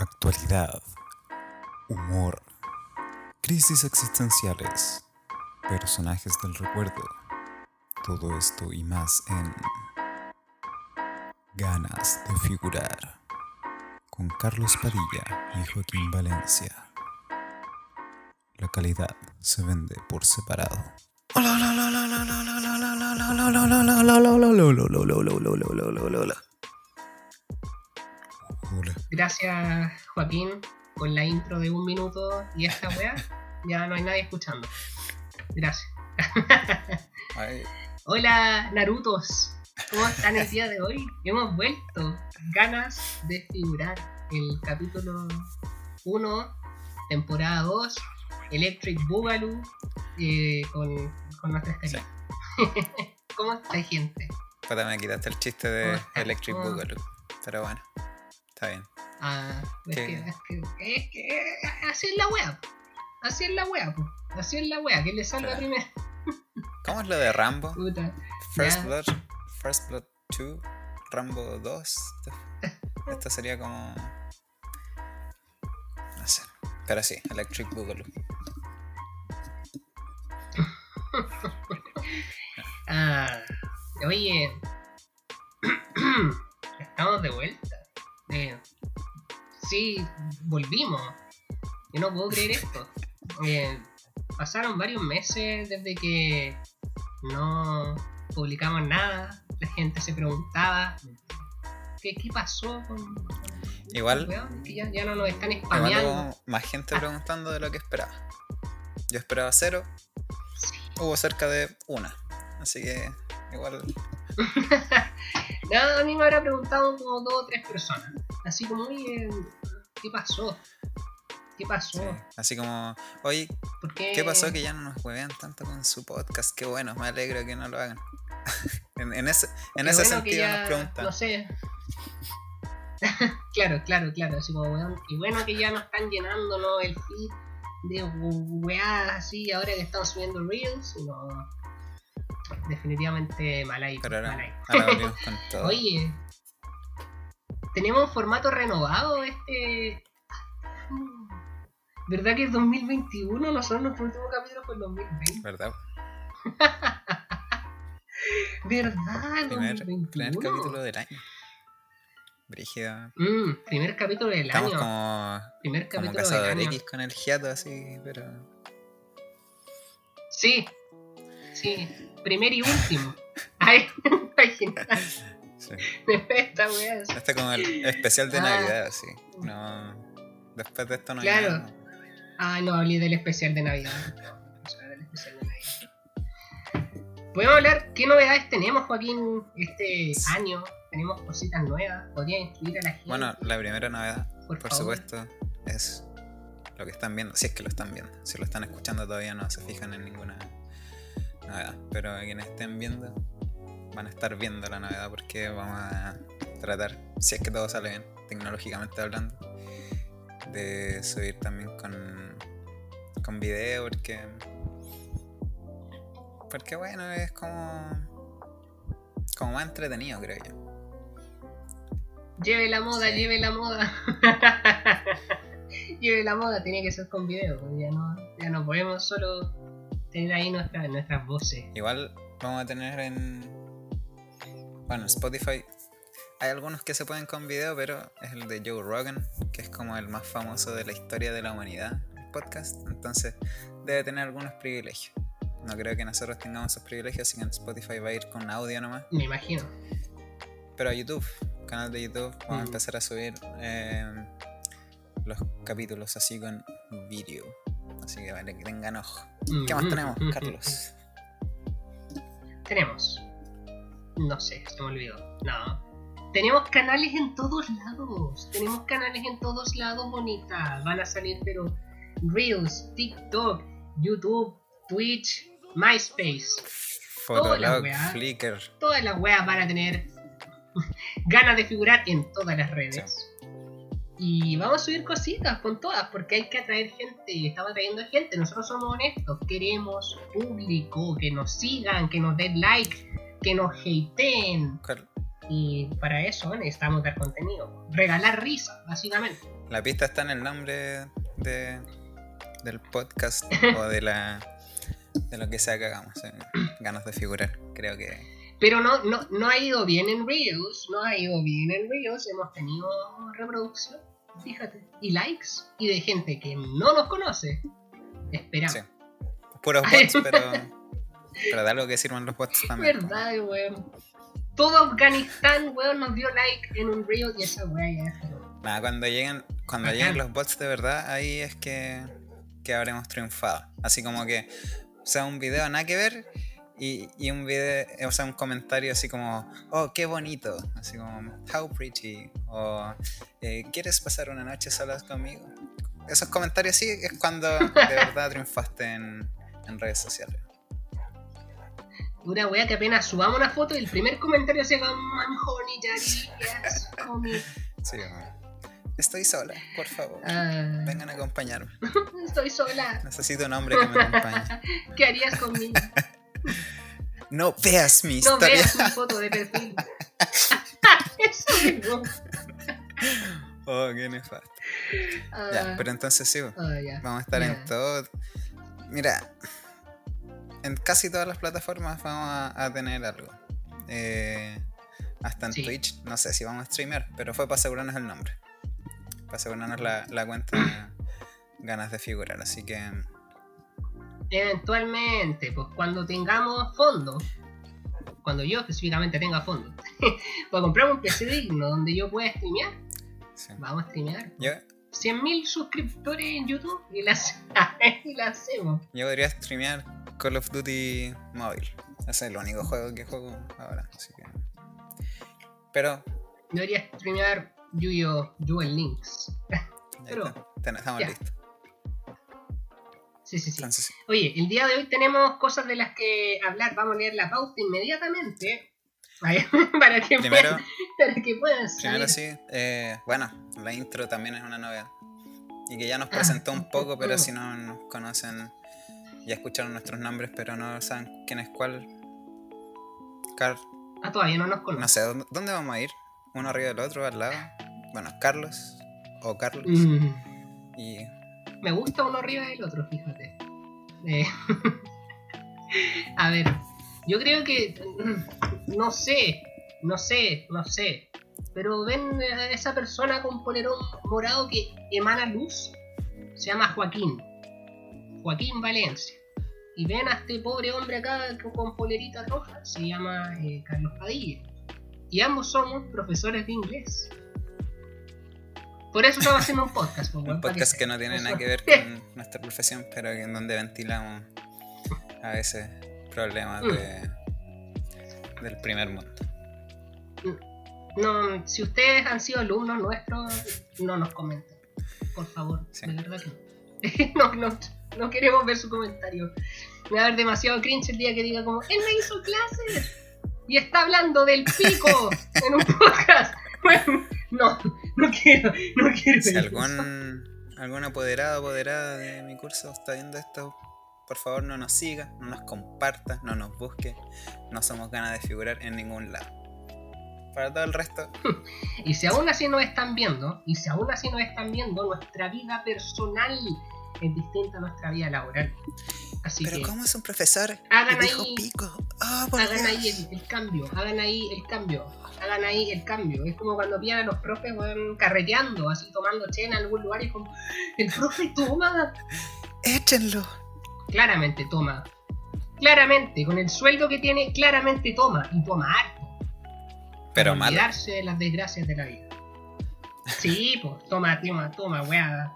Actualidad, humor, crisis existenciales, personajes del recuerdo, todo esto y más en Ganas de figurar con Carlos Padilla y Joaquín Valencia. La calidad se vende por separado. Gracias, Joaquín, por la intro de un minuto y esta weá. Ya no hay nadie escuchando. Gracias. Hola, Narutos. ¿Cómo están el día de hoy? Hemos vuelto. Ganas de figurar el capítulo 1, temporada 2, Electric Boogaloo, eh, con, con nuestra estrella. ¿Cómo está, gente? Puta, me quitaste el chiste ¿Cómo de? Electric ¿Cómo? Boogaloo. Pero bueno, está bien. Ah, es que, es que, es que así es la wea. Así es la wea, po. Así es la wea, que le salga Claro. primero. ¿Cómo es lo de Rambo? Puta. First Ya. Blood, First Blood 2, Rambo 2. Esto sería como. No sé. Pero sí, Electric Boogaloo. Ah, oye, estamos de vuelta. Eh, sí, volvimos. Yo no puedo creer esto. Eh, pasaron varios meses desde que no publicamos nada. La gente se preguntaba qué, qué pasó con, Igual, que ya, ya no nos están spameando. más gente preguntando de lo que esperaba. Yo esperaba cero, hubo cerca de una. Así que, igual. No, a mí me habrá preguntado como dos o tres personas. Así como, oye, ¿qué pasó? ¿Qué pasó? sí. Así como, oye, ¿Por qué? ¿Qué pasó que ya no nos huevean tanto con su podcast? Qué bueno, me alegro que no lo hagan. en, en ese, en Qué ese bueno sentido ya- nos preguntan. No sé. claro, claro, claro. Así como, weón, qué bueno que ya no están llenándonos el feed de weadas así ahora que están subiendo reels. No. Definitivamente mal ahí. Pero mal ahora, ahí. ahora volvimos con todo. Oye, tenemos un formato renovado este. ¿Verdad que es 2021? Nosotros nuestro último capítulo fue el 2020. ¿Verdad? ¿Verdad? Primer, 2021. primer capítulo del año. Brígido. Mm, primer capítulo del Estamos año. como, primer como capítulo del cazador año. X con el hiato así, pero. Sí, sí, primer y último. Ay, imagina, Sí. esta wea. es- Este como el especial de Ah. Navidad, así. No, después de esto no hay Claro. nada. Ah, no hablé del especial de Navidad. No, vamos a hablar del especial de Navidad. Podemos hablar qué novedades tenemos, Joaquín, este año. Tenemos cositas nuevas. Podría instruir a la gente. Bueno, la primera novedad, por, supuesto, es lo que están viendo. Si es que lo están viendo. Si lo están escuchando todavía no se fijan en ninguna novedad. Pero quienes estén viendo van a estar viendo la novedad porque vamos a tratar, si es que todo sale bien, tecnológicamente hablando, de subir también con, con video porque... Porque bueno, es como... Como más entretenido, creo yo. Lleve la moda, Sí. lleve la moda. lleve la moda, tiene que ser con video. porque Ya no, ya no podemos solo tener ahí nuestra- nuestras voces. Igual vamos a tener en. Bueno, Spotify. Hay algunos que se pueden con video, pero es el de Joe Rogan, que es como el más famoso de la historia de la humanidad, el podcast. Entonces debe tener algunos privilegios. No creo que nosotros tengamos esos privilegios, así que en Spotify va a ir con audio nomás. Me imagino. Pero a YouTube, canal de YouTube, vamos a Mm. empezar a subir eh, los capítulos así con vídeo. Así que vale, que tengan ojo. ¿Qué más Mm, tenemos, mm, mm, Carlos? Tenemos. No sé, se me olvidó. No. Tenemos canales en todos lados. Tenemos canales en todos lados, bonita. Van a salir, pero Reels, TikTok, YouTube, Twitch, MySpace. Toda la Fotolog, weá. Flickr. Todas las weas van a tener ganas de figurar en todas las redes. Y vamos a subir cositas con todas, porque hay que atraer gente. Estamos atrayendo gente. Nosotros somos honestos. Queremos público, que nos sigan, que nos den like, que nos hateen. Y para eso necesitamos dar contenido. Regalar risa, básicamente. La pista está en el nombre de, del podcast o de la de lo que sea que hagamos. eh, Ganas de figurar, creo que. Pero no, no, no ha ido bien en Reels, no ha ido bien en Reels, hemos tenido reproducción, fíjate, y likes, y de gente que no nos conoce. Esperamos. Sí. Puros bots, pero. Pero de algo que sirvan los bots también. Verdad, weón. Todo Afganistán, weón, nos dio like en un Reel y esa weá Nada, cuando lleguen, cuando lleguen los bots de verdad, ahí es que, que habremos triunfado. Así como que sea un video nada que ver y, y un video, o sea, un comentario así como, oh, qué bonito, así como, how pretty, o eh, ¿quieres pasar una noche solas conmigo? Esos comentarios sí es cuando de verdad triunfaste en, en redes sociales. Una weá que apenas subamos una foto y el primer comentario sea como "Man, honey, daddy, yes, homie". Sí. Estoy sola, por favor. Ah, Vengan a acompañarme. estoy sola. Necesito un hombre que me acompañe. ¿Qué harías conmigo? No veas mi No historia. veas mi foto de perfil. Eso mismo. Oh, qué nefasto. Ah, Ya, pero entonces sí, ah, vamos a estar en todo. Mira, en casi todas las plataformas vamos a, a tener algo. Eh, hasta en Sí. Twitch, no sé si vamos a streamear, pero fue para asegurarnos el nombre. Para asegurarnos la, la cuenta de ganas de figurar. Así que Eventualmente, pues cuando tengamos fondos, cuando yo específicamente tenga fondos, para comprar un PC digno donde yo pueda streamear, sí. vamos a streamear. Yo, 100.000 suscriptores en YouTube y la, y la hacemos. yo podría streamear Call of Duty móvil. Ese es el único juego que juego ahora. Así que. Pero debería streamear Yu-Gi-Oh! Duel Links. Pero- está, estamos ya. listos. Sí, sí, sí. Entonces. Oye, el día de hoy tenemos cosas de las que hablar. Vamos a leer la pauta inmediatamente. Para que Primero, puedan, para que puedan Primero sí, eh, bueno, la intro también es una novedad. Y que ya nos Ah, presentó un un poco, pero si no nos conocen, ya escucharon nuestros nombres, pero no saben quién es cuál. Car Ah, todavía no nos no conocen. sé, ¿dónde, dónde vamos a ir? Uno arriba del otro, al lado. Bueno, Carlos o Carlos. Mm, Y me gusta uno arriba del otro, fíjate. Eh, a ver, yo creo que. mm, No sé, no sé, no sé. Pero ven a esa persona con polerón morado que emana luz. Se llama Joaquín. Joaquín Valencia. Y ven a este pobre hombre acá con polerita roja. Se llama eh, Carlos Padilla. Y ambos somos profesores de inglés. Por eso estamos haciendo un podcast. pues, un podcast que no tiene nada que ver con nuestra profesión, pero en donde ventilamos a veces problemas Mm. de, del primer mundo. No, si ustedes han sido alumnos nuestros, no nos comenten. Por favor, Sí. de verdad que no. no, no. no queremos ver su comentario. Me va a dar demasiado cringe el día que diga como, él me hizo clases y está hablando del pico en un podcast. Bueno, no, no quiero, no quiero. Si algún, algún apoderado apoderada de mi curso está viendo esto, por favor no nos siga, no nos comparta, no nos busque. No somos ganas de figurar en ningún lado. Para todo el resto, Y si aún así nos están viendo, y si aún así nos están viendo, nuestra vida personal es distinta a nuestra vida laboral. Así pero que ¿cómo es un profesor hagan ahí- pico? Oh, hagan ahí el, el cambio, hagan ahí el cambio, hagan ahí el cambio. Es como cuando pillan a los profes carreteando, así tomando chena en algún lugar y es como, el profe toma, Échenlo. claramente toma, claramente, con el sueldo que tiene, claramente toma, y toma harto. Pero malo. olvidarse de las desgracias de la vida. Sí, pues, toma, toma, toma, weá.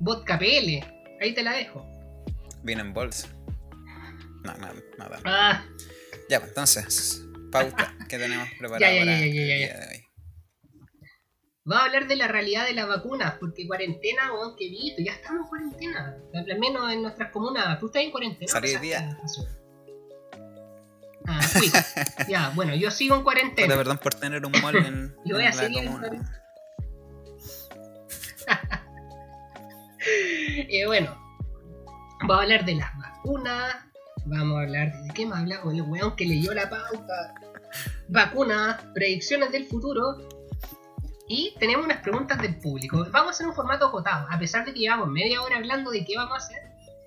Vodka PL, ahí te la dejo. Vino en bolsa. No, no, nada. Ah, Ya, pues entonces, pauta que tenemos preparada Ya, ya, para ya, ya, ya, el ya. día de hoy. Va a hablar de la realidad de las vacunas, porque cuarentena, weón, que visto, ya estamos en cuarentena. Al menos en nuestras comunas. ¿Tú estás en cuarentena? Salí hoy ¿Qué día. Ah, fui. ya, bueno, yo sigo en cuarentena. perdón por tener un mall en, Yo voy en a la seguir en cuarentena. Eh, bueno, vamos a hablar de las vacunas. Vamos a hablar de qué más hablamos. El weón que leyó la pauta. Vacunas, predicciones del futuro. Y tenemos unas preguntas del público. Vamos a hacer un formato acotado. A pesar de que llevamos media hora hablando de qué vamos a hacer,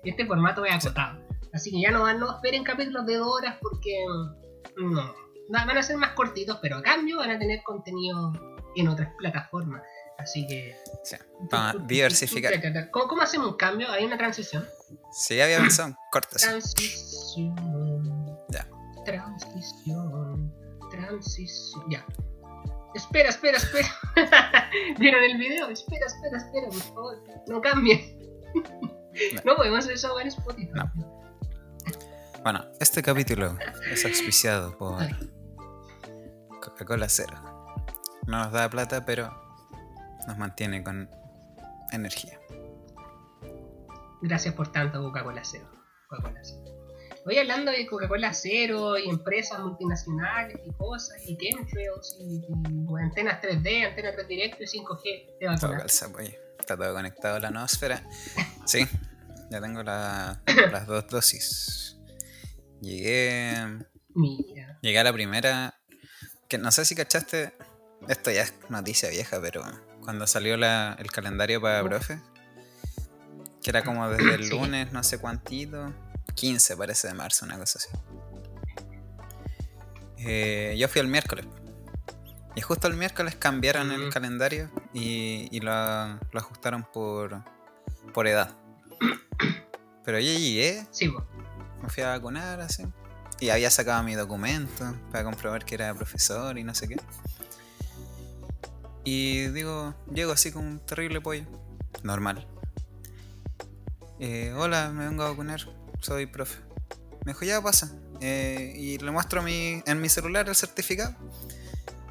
este formato es acotado. Así que ya no, van- no esperen capítulos de dos horas porque mm, no. Va- Van a ser más cortitos, pero a cambio van a tener contenido en otras plataformas. Así que. Sí, Vamos a diversificar. ¿Cómo, cómo hacemos un cambio? Hay una transición. Si ya había pensado, cortas. Transición. Ya. Transición. Transición. Ya. Espera, espera, espera. ¿Vieron el video? Espera, espera, espera, por favor. No cambie. No podemos hacer eso en Spotify. No. Bueno, este capítulo es auspiciado por. Coca-Cola Cero. No nos da plata, pero nos mantiene con energía. Gracias por tanto, Coca-Cola Cero. Cero. Voy hablando de Coca-Cola Cero y empresas multinacionales y cosas, y chemtrails y, y antenas 3D, antenas 3 directo y 5G de Todo calza, oye. Está todo conectado a la noosfera. Sí, ya tengo la- las dos dosis. Llegué. Mira. Llegué a la primera. Que no sé si cachaste. Esto ya es noticia vieja, pero cuando salió la- el calendario para profe, que era como desde el Sí. lunes, no sé cuántito, 15 parece de marzo, una cosa así. Eh, yo fui el miércoles. Y justo el miércoles cambiaron el Mm. calendario y, y lo, lo ajustaron por, por edad. Pero yo llegué, Sí, me fui a vacunar así. Y había sacado mi documento para comprobar que era profesor y no sé qué. Y digo, llego así con un terrible pollo. Normal. Eh, hola, me vengo a vacunar. Soy profe. Me dijo, ya pasa. Eh, y le muestro mi, en mi celular el certificado.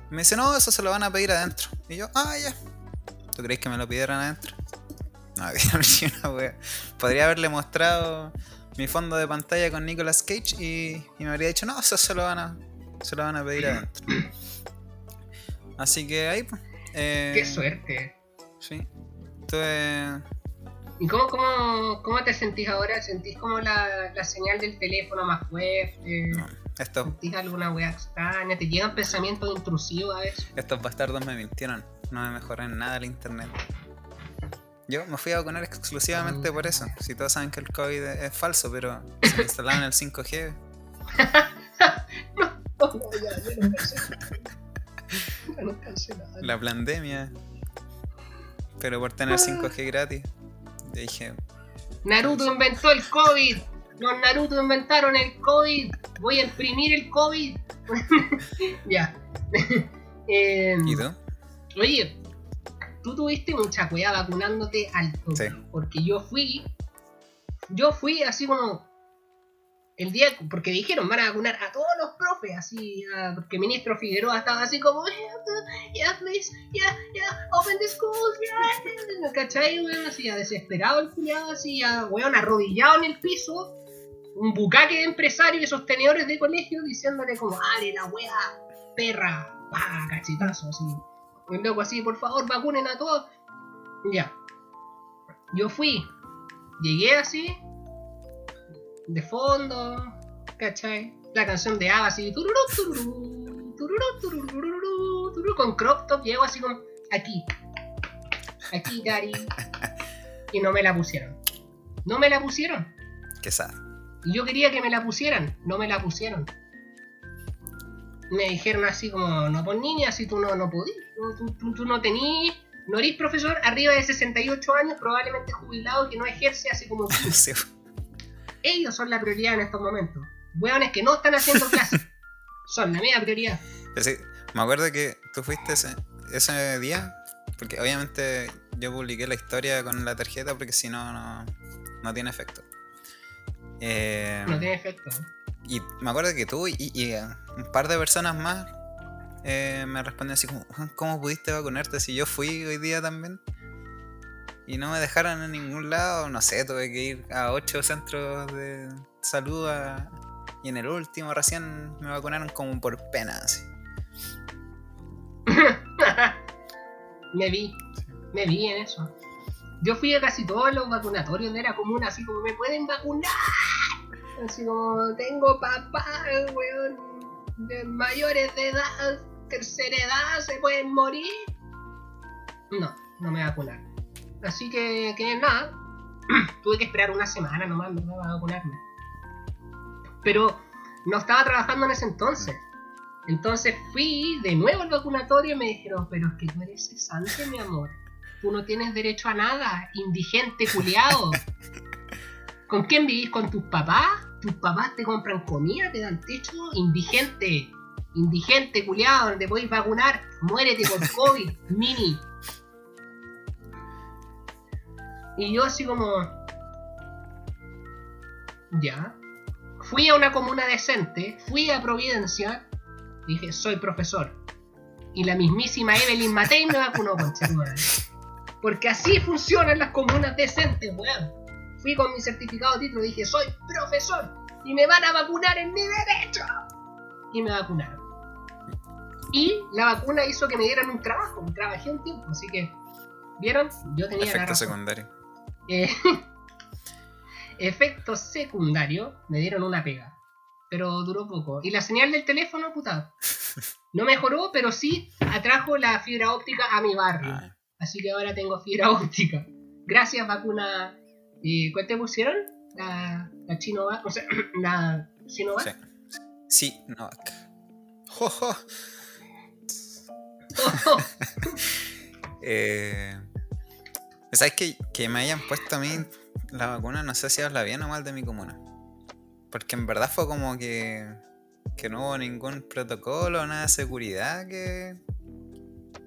Me dice, no, eso se lo van a pedir adentro. Y yo, ah, ya. ¿Tú crees que me lo pidieron adentro? No, una wea. Podría haberle mostrado mi fondo de pantalla con Nicolas Cage y, y me habría dicho, no, eso se lo van a, se lo van a pedir adentro. Así que ahí, pues. Eh, Qué suerte. Sí. Estuve. ¿Y cómo, cómo, cómo te sentís ahora? ¿Sentís como la, la señal del teléfono más fuerte? no, estos, ¿Sentís alguna wea extraña? ¿Te llegan pensamientos intrusivos a veces? estos bastardos me mintieron. No me mejoró en nada el internet. Yo me fui a vacunar exclusivamente por eso. Si todos saben que el COVID es, falso, pero se me instalaron el 5G. No, ya, ya no cancelé. Ya no. La pandemia. Pero por tener 5G gratis. yo Dije, Naruto inventó el COVID. Los Naruto inventaron el COVID. Voy a imprimir el COVID. ya. Em, ¿y tú? Oye, tú tuviste mucha cueva vacunándote al. Sí. Porque yo fui. Yo fui así como. El día. Porque dijeron, van a vacunar a todos los profes. Así. ah, porque el ministro Figueroa estaba así como. Yeah, please. Yeah, yeah. Open the schools. Yeah. ¿Cachai, weón? Así, ya desesperado el culiado. Así, ya, weón, arrodillado en el piso. Un bucaque de empresarios y sostenedores de colegio diciéndole como, dale la wea, perra, pa, cachetazo, así. Un loco así, por favor, vacunen a todos. Ya. Yo fui. Llegué así. De fondo. ¿Cachai? La canción de Ava así. tururú, tururú, tururú, tururú, tururú, tururú, con crop top. Llego así como. Aquí. Aquí, Gary. Y no me la pusieron. No me la pusieron. ¿Qué? Y yo quería que me la pusieran, no me la pusieron. Me dijeron así como, no pues niña, si tú no, no podís, no, tú, tú- tú no tenís, no eres profesor arriba de 68 años, probablemente jubilado, que no ejerce así como Ellos son la prioridad en estos momentos. Hueones que no están haciendo clases. Son la media prioridad. Sí, me acuerdo que tú fuiste ese, ese día, porque obviamente yo publiqué la historia con la tarjeta porque si no, no, no tiene efecto. Eh, No tiene efecto. Y me acuerdo que tú y, y, eh, un par de personas más eh, me respondieron así como, "Juan, ¿cómo pudiste vacunarte si yo fui hoy día también? Y no me dejaron en ningún lado, no sé, tuve que ir a ocho centros de salud a- y en el último recién me vacunaron como por pena, así. me vi, me vi en eso. Yo fui a casi todos los vacunatorios de la comuna, así como me pueden vacunar. Así como tengo papá, weón, de mayores de edad, tercera edad, se pueden morir. No, no me vacunaron. Así que, que nada, tuve que esperar una semana nomás, ¿verdad? Para vacunarme. Pero no estaba trabajando en ese entonces. Entonces fui de nuevo al vacunatorio y me dijeron, pero es que tú eres cesante, mi amor. Tú no tienes derecho a nada, indigente, culiado. ¿Con quién vivís? ¿Con tus papás? ¿Tus papás te compran comida, te dan techo? Indigente, indigente, culiado, donde podéis vacunar, muérete por COVID, mini. Y yo así como... Ya. Fui a una comuna decente, fui a Providencia, dije, soy profesor. Y la mismísima Evelyn Matei me vacunó con Porque así funcionan las comunas decentes, weón. Fui con mi certificado de título dije, soy profesor. Y me van a vacunar en mi derecho. Y me vacunaron. Y la vacuna hizo que me dieran un trabajo. Trabajé un tiempo, así que... ¿Vieron? Yo tenía Efecto la razón. secundario. Eh, efecto secundario, me dieron una pega. Pero duró poco. Y la señal del teléfono, puta. No mejoró, pero sí atrajo la fibra óptica a mi barrio. Ah, Así que ahora tengo fibra óptica. Gracias, vacuna. Eh, ¿Cuál te pusieron? La, la Chinovac. O sea, la Sinovac. sí. Sí, Novak. Jojo. Eh, ¿Sabes que, que me hayan puesto a mí la vacuna? No sé si habla bien o mal de mi comuna. Porque en verdad fue como que, que no hubo ningún protocolo, nada de seguridad que...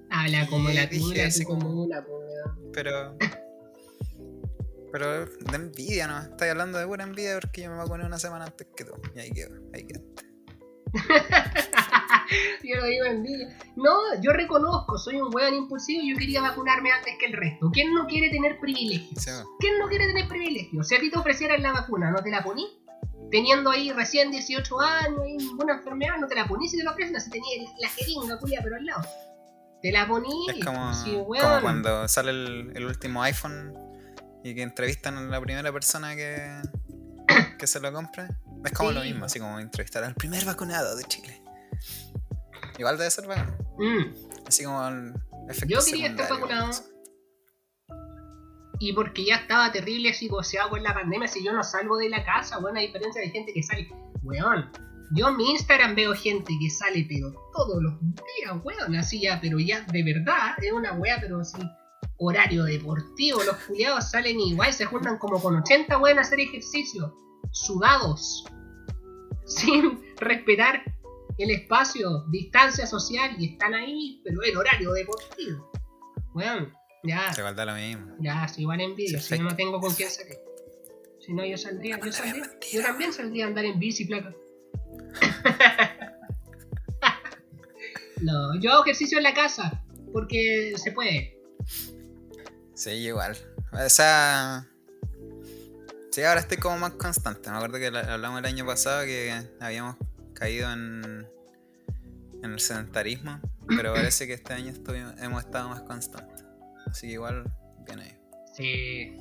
Habla como la tuya, así como una. Pero... Pero de envidia, ¿no? Estáis hablando de pura envidia porque yo me vacuné una semana antes que tú. Y ahí quedó, ahí quedó. yo lo digo envidia. No, yo reconozco, soy un weón impulsivo y yo quería vacunarme antes que el resto. ¿Quién no quiere tener privilegios? Sí. ¿Quién no quiere tener privilegios? Si a ti te ofrecieran la vacuna, ¿no te la poní? Teniendo ahí recién 18 años y ninguna enfermedad, no te la poní si te la ofrecen, así tenía la jeringa culia pero al lado. Te la poní, Es como, sí, como cuando sale el, el último iPhone y que entrevistan a la primera persona que, que se lo compra. Es como lo mismo, así como entrevistar al primer vacunado de Chile. Igual debe ser bacán. Mm. Así como el efecto Yo quería estar vacunado. Y porque ya estaba terrible psicoseado con la pandemia, si yo no salgo de la casa, bueno, a diferencia de gente que sale, weón. Yo en mi Instagram veo gente que sale, pero todos los días, weón, así ya, pero ya de verdad, es una wea, pero así, horario deportivo, los culiados salen igual, se juntan como con 80 weón a hacer ejercicio, sudados, sin respetar el espacio, distancia social, y están ahí, pero el horario deportivo. Weón, ya. Se igual da lo mismo. Ya, si igual envidia, si Perfecto. no tengo con quién salir. Si no, yo saldría, yo saldría. Yo también saldría a andar en bici, placa. no, yo hago ejercicio en la casa, porque se puede. Sí, igual. O sea. Sí, ahora estoy como más constante. Me acuerdo que la- hablamos el año pasado que habíamos caído en, en el sedentarismo. Pero parece que este año estuvimos- hemos estado más constantes. Así que igual, bien ahí. Sí,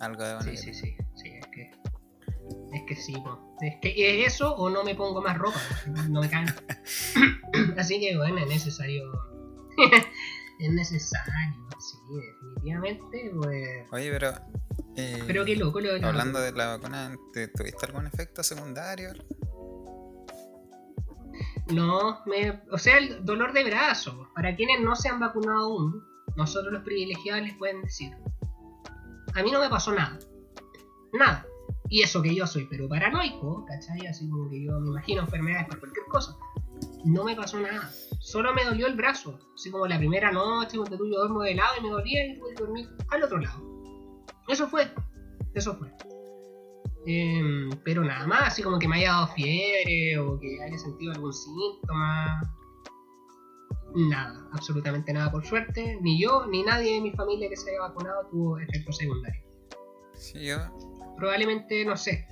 Algo de bueno. sí, sí, sí, sí, es que. Es que sí, po. es que es eso o no me pongo más ropa, no me caen. Así que bueno, es necesario. es necesario, sí, definitivamente, pues. Oye, pero. eh, Pero qué loco lo de la Hablando de la vacuna, ¿te- ¿tuviste algún efecto secundario? No, me, o sea, el dolor de brazo. Para quienes no se han vacunado aún, nosotros los privilegiados les pueden decir. A mí no me pasó nada. Nada. Y eso que yo soy, pero paranoico, ¿cachai? Así como que yo me imagino enfermedades por cualquier cosa. No me pasó nada. Solo me dolió el brazo. Así como la primera noche, cuando tú yo duermo de lado y me dolía y que dormir al otro lado. Eso fue. Eso fue. Em, pero nada más, así como que me haya dado fiebre o que haya sentido algún síntoma. Nada, absolutamente nada por suerte. Ni yo ni nadie de mi familia que se haya vacunado tuvo efectos secundarios. Sí, yo, Probablemente, no sé.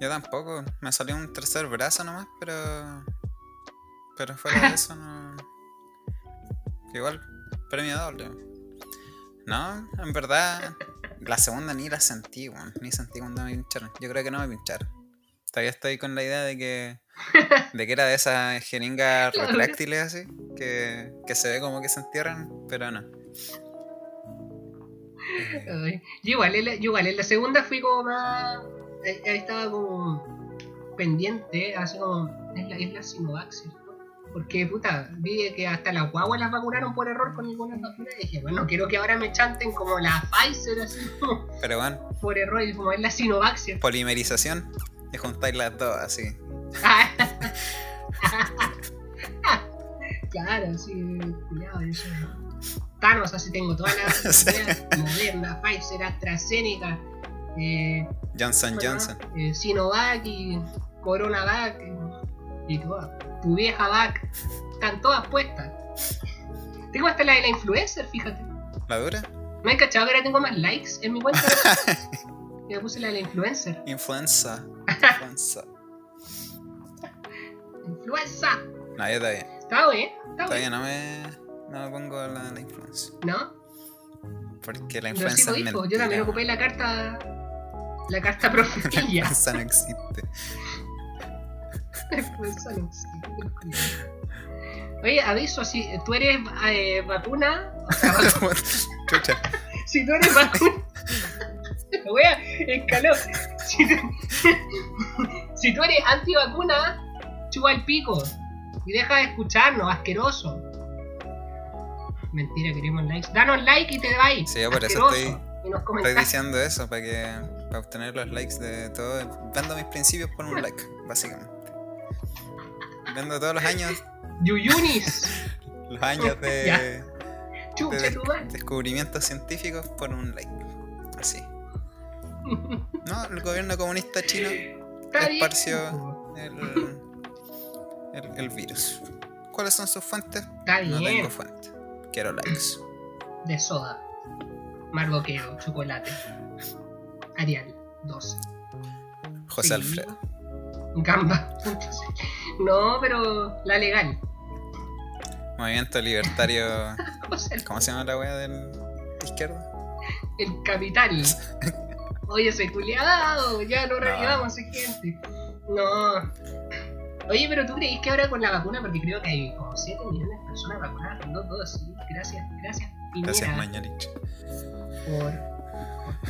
yo tampoco. Me salió un tercer brazo nomás, pero. Pero fuera de eso, no. Igual, premio doble. No, en verdad, la segunda ni la sentí, weón. Ni sentí cuando me pincharon. Yo creo que no me pincharon. Todavía estoy con la idea de que. de que era de esas jeringas retráctiles así. Que, que se ve como que se entierran, pero no. Ay, Yo igual, en la, yo igual, en la segunda fui como más. Ahí estaba como pendiente, así como. Es la, es la Sinovac, ¿cierto? Porque, puta, vi que hasta las guaguas las vacunaron por error con algunas vacunas. Y dije, bueno, quiero que ahora me chanten como la Pfizer, así como Pero bueno, por error. Y como es la Sinovac, ¿cierto? polimerización y juntáis las dos así. claro, sí, cuidado, eso. Thanos, así tengo todas las vacunas, Moderna, Pfizer, AstraZeneca, eh, Johnson ¿cómo se Johnson. Eh, Sinovac y Coronavac eh, y todas. Tu vieja vac, están todas puestas. Tengo hasta la de la influencer, fíjate. ¿La dura? ¿No hay cachado que ahora tengo más likes en mi cuenta? Ya puse la de la influencer. Influenza. Influenza. Influenza. No, yo todavía. Está bien, está Todavía bien. no me, no me pongo la, la influenza. ¿No? Porque la sí influenza es. Yo mentira. también ocupé la carta. La carta La profetilla. Influenza no existe. Oye, aviso, si tú eres eh, vacuna, o sea, vacu- Chucha. si tú eres vacuna, la wea escaló. Si tú, si tú eres antivacuna, chupa el pico y deja de escucharnos, asqueroso. Mentira, queremos likes. Danos like y te vais. Sí, yo por eso estoy- Estoy diciendo eso para que para obtener los likes de todo. Vendo mis principios por un like, básicamente. Vendo todos los años, Yuyunis, los años de, de descubrimientos científicos por un like. Así. No, el gobierno comunista chino esparció el, el, el virus. ¿Cuáles son sus fuentes? Está No bien. tengo fuente. Quiero likes. de soda, mardoqueo, chocolate, Arial, 12. José. Alfredo. Gamba. No, pero la legal. Movimiento libertario. ¿Cómo se llama la wea del de izquierda? el capital. Oye, ese culiado, ya no revivamos gente. No. Oye, pero tú creís que ahora con la vacuna, porque creo que hay como 7 millones de personas vacunadas con dos dosis. Gracias, gracias, Piñera. Gracias, Mañalich. por,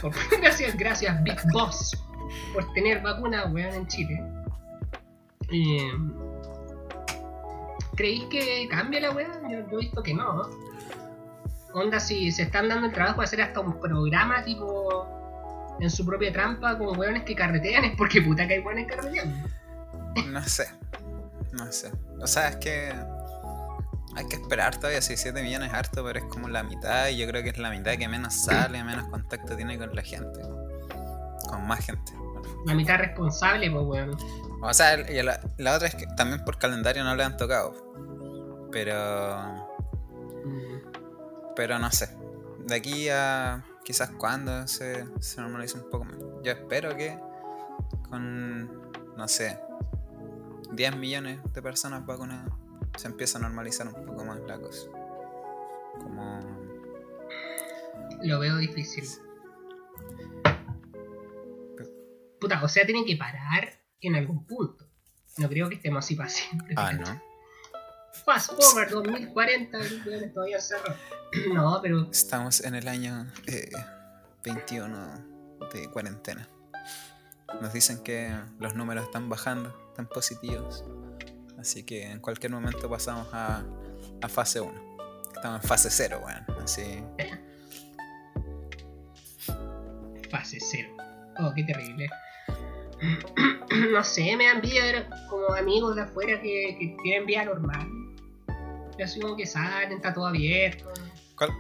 por- por- gracias, gracias, Big Boss, por tener vacunas, weón, en Chile. Eh, ¿Creéis que cambia la weá? Yo, yo he visto que no. ¿no? Onda, si se están dando el trabajo de hacer hasta un programa tipo en su propia trampa con weones que carretean, es porque puta que hay weones carreteando. No sé. No sé. O sea, es que. Hay que esperar todavía. Si 7 millones es harto, pero es como la mitad. Y yo creo que es la mitad que menos sale, menos contacto tiene con la gente. Con más gente. La mitad responsable, pues weón. O sea, la, la otra es que también por calendario no le han tocado. Pero. Pero no sé. De aquí a quizás cuando se, se normalice un poco más. Yo espero que con, no sé, 10 millones de personas vacunadas se empiece a normalizar un poco más la cosa. Como... Lo veo difícil. Puta, o sea, tienen que parar en algún punto. No creo que estemos así para siempre. Ah, no. Fast forward 2040, el weón todavía cerrado. No, pero Estamos en el año eh, 21 de cuarentena. Nos dicen que los números están bajando, están positivos. Así que en cualquier momento pasamos a, a fase 1. Estamos en fase 0, weón. Así. fase cero. Oh, qué terrible. No sé, me envidia ver como amigos de afuera que, que tienen vida normal. Y así como que salen, está todo abierto. ¿Cuál,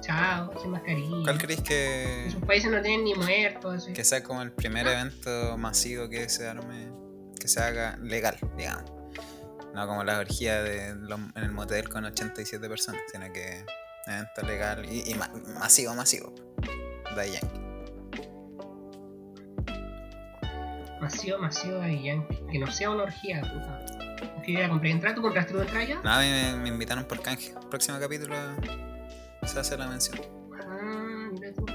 Chao, sin mascarilla. cuál creéis que, En sus países no tienen ni muertos. que sea como el primer evento masivo que se arme, que se haga legal, digamos? No como la orgía de los- en el motel con 87 personas, sino que evento legal y, y ma- masivo, masivo. De Yankee. Masivo, masivo de Yankee. Que no sea una orgía, puta. Que yo ya compré entrada, ¿tú compraste tu entrada ya? Nada, a mí me, me invitaron por canje. Próximo capítulo se hace la mención. Ah, mira tú.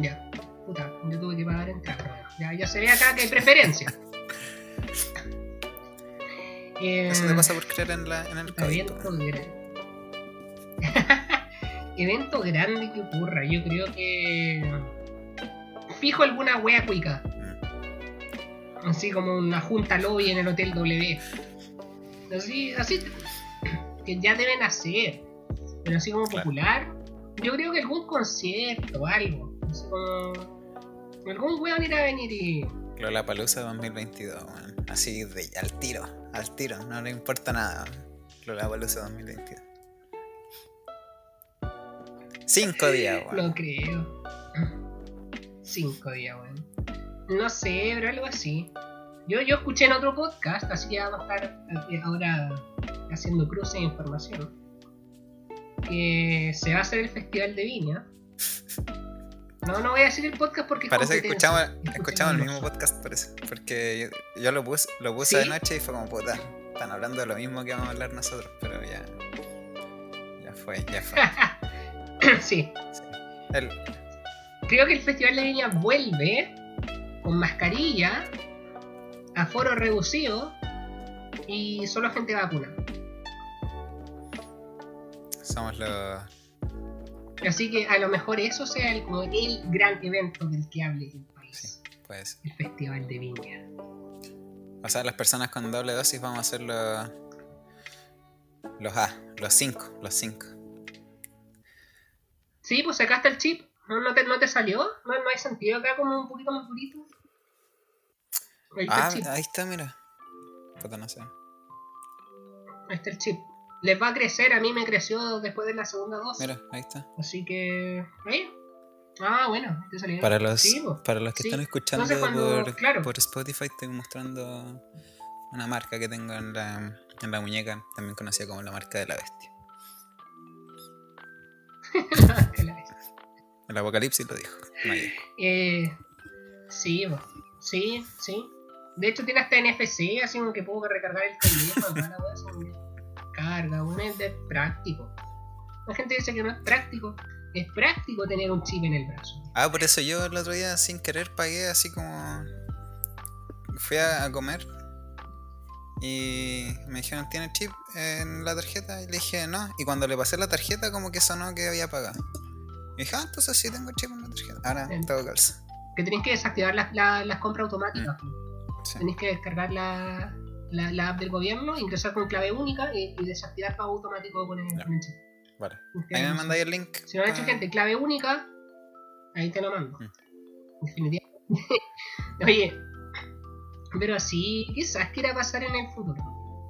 Ya, puta, yo tuve que pagar entrada. Ya, ya se ve acá que hay preferencia. Eh, Eso te pasa por creer en, la, en el bien. evento grande que ocurra. Yo creo que. Fijo alguna wea cuica. Así como una junta lobby en el Hotel W. Así, así. Que ya deben hacer. Pero así como Claro. popular. Yo creo que algún concierto o algo. Así como. Algún weón irá a venir y. Lola Palusa 2022, weón. Así de al tiro, al tiro, no le importa nada. Lola Palusa 2022. Cinco días, weón. No creo. Cinco días, weón. No sé, pero algo así. Yo, yo escuché en otro podcast, así que vamos a estar eh, ahora haciendo cruce de información. Que se va a hacer el Festival de Viña. No, no voy a decir el podcast porque Parece que escuchamos, escuchamos el mismo podcast, parece. Porque yo, yo lo puse, lo puse de noche y fue como puta. Están hablando de lo mismo que vamos a hablar nosotros, pero ya. Ya fue, ya fue. sí, Sí. El, creo que el Festival de Viña vuelve con mascarilla, aforo reducido y solo gente vacuna. somos los. Así que a lo mejor eso sea el, como el gran evento del que hable el país. Pues. El Festival de Viña. O sea, las personas con doble dosis vamos a hacer los. Los A, los 5, los 5. Sí, pues sacaste el chip. ¿No, no te, no te salió? ¿No, ¿No hay sentido acá como un poquito más durito? Ahí está Ah, el chip. ahí está, mira. Puta, no sé. Ahí está el chip. Les va a crecer, a mí me creció después de la segunda dosis. Mira, ahí está. Así que. ¿ahí? Ah, bueno, te salió. Para los, Sí, para los que Sí. están escuchando Entonces, cuando- por, claro. por Spotify, estoy mostrando una marca que tengo en la, en la muñeca, también conocida como la marca de la bestia. El apocalipsis lo dijo. eh, sí, sí, sí. De hecho, tiene hasta NFC, así como que puedo recargar el teléfono. carga, bueno, es de práctico. La gente dice que no es práctico. Es práctico tener un chip en el brazo. Ah, por eso yo el otro día sin querer pagué así como... Fui a, a comer y me dijeron, ¿tiene chip en la tarjeta? Y le dije, no. Y cuando le pasé la tarjeta como que sonó que había pagado. Y dije, ah, entonces sí tengo chip en la tarjeta. Ahora tengo calza. Que tenéis que desactivar las, las, las compras automáticas. Sí. Tenéis que descargar la, la, la app del gobierno, ingresar con clave única y, y desactivar pago automático con el, Ya. con el chip. Vale. Ahí me mandáis el link. Si no han hecho Ah, gente clave única, ahí te lo mando. Mm. Definitivamente. Oye, pero sí, quizás quiera pasar en el futuro.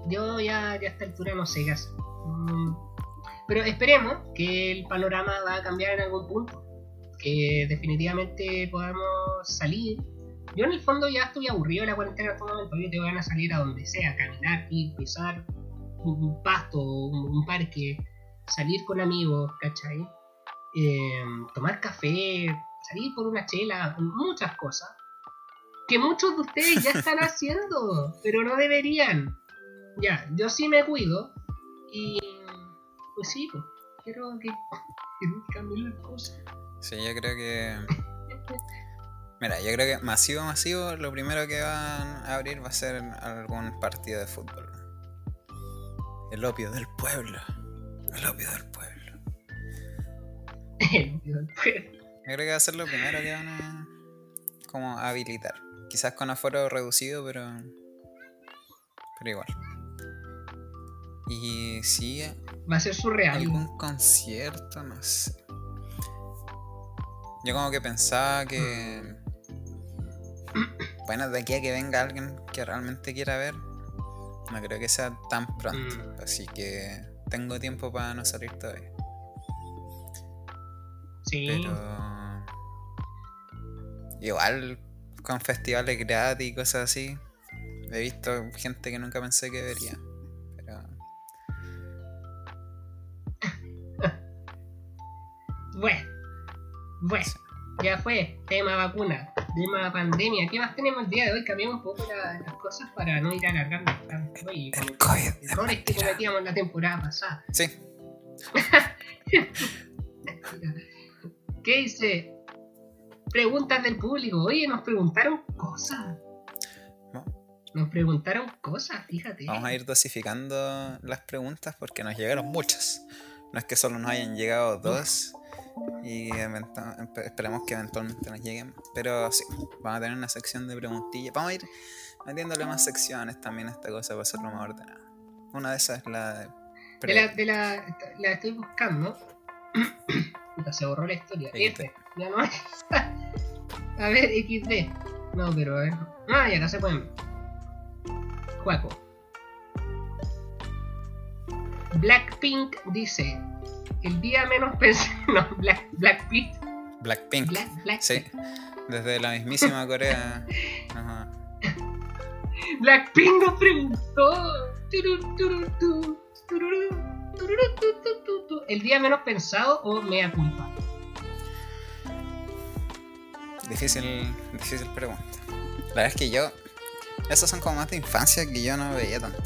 Yo ya, ya a esta altura no sé qué hacer. Mm, Pero esperemos que el panorama va a cambiar en algún punto. Que definitivamente podamos salir. Yo en el fondo ya estoy aburrido de la cuarentena en este momento. Yo tengo ganas de salir a donde sea, caminar, ir, pisar un un pasto, un, un parque, salir con amigos, ¿cachai? Eh, tomar café, salir por una chela, muchas cosas. Que muchos de ustedes ya están haciendo, pero no deberían. Ya, yo sí me cuido y pues sí, pues, quiero que, quiero que cambien las cosas. Sí, yo creo que. Mira, yo creo que masivo, masivo, lo primero que van a abrir va a ser algún partido de fútbol. El opio del pueblo. El opio del pueblo. Yo creo que va a ser lo primero que van a como habilitar. Quizás con aforo reducido, pero. Pero igual. Y sí, Va a ser surreal. algún concierto, no sé. Yo como que pensaba que. Bueno, de aquí a que venga alguien que realmente quiera ver, no creo que sea tan pronto. Mm. Así que tengo tiempo para no salir todavía. Sí, Pero. Igual con festivales gratis y cosas así. He visto gente que nunca pensé que vería. Pero. bueno, bueno, ya fue. Tema vacuna, tema pandemia. ¿Qué más tenemos el día de hoy? Cambiamos un poco la- las cosas para no ir alargando tanto y El COVID errores que cometíamos la temporada pasada. Sí, ¿Qué dice? Preguntas del público. Oye, nos preguntaron cosas. No. Nos preguntaron cosas, fíjate. Vamos a ir dosificando las preguntas porque nos llegaron muchas. No es que solo nos hayan llegado dos y esperemos que eventualmente nos lleguen. Pero sí, vamos a tener una sección de preguntillas. Vamos a ir metiéndole más secciones también a esta cosa para hacerlo más ordenado. Una de esas es la de... De la, de la, la estoy buscando. Puta, se borró la historia. F, ya no hay. a ver, XD. No, pero a ver. Ah, ya acá se pueden. Juaco. Blackpink dice. El día menos pensado. No, Black, Blackpink. Blackpink. Black, Black, Sí, desde la mismísima Corea. Ajá. Blackpink nos preguntó. El día menos pensado o mea culpa. Difícil, difícil pregunta. La verdad es que yo. Esos son como más de infancia que yo no veía tanto.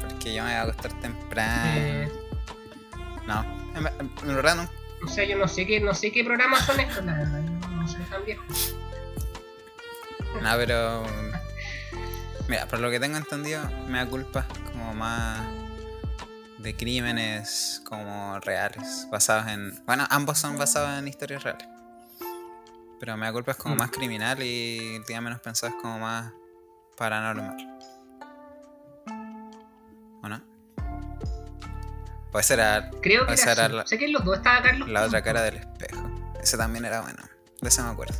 Porque yo me iba a acostar temprano. No, en, ver- en verdad no. o sea, yo no sé qué, no sé qué programas son estos, la verdad. Yo no soy tan viejo. No, pero. Mira, por lo que tengo entendido, me da culpa como más de crímenes como reales, basados en. Bueno, ambos son basados en historias reales. Pero me da culpa es como Mm. más criminal y el día menos pensado es como más paranormal. Puede ser a Creo que era era la- Sé que los dos estaba Carlos. la otra cara del espejo. Ese también era bueno. De ese me acuerdo.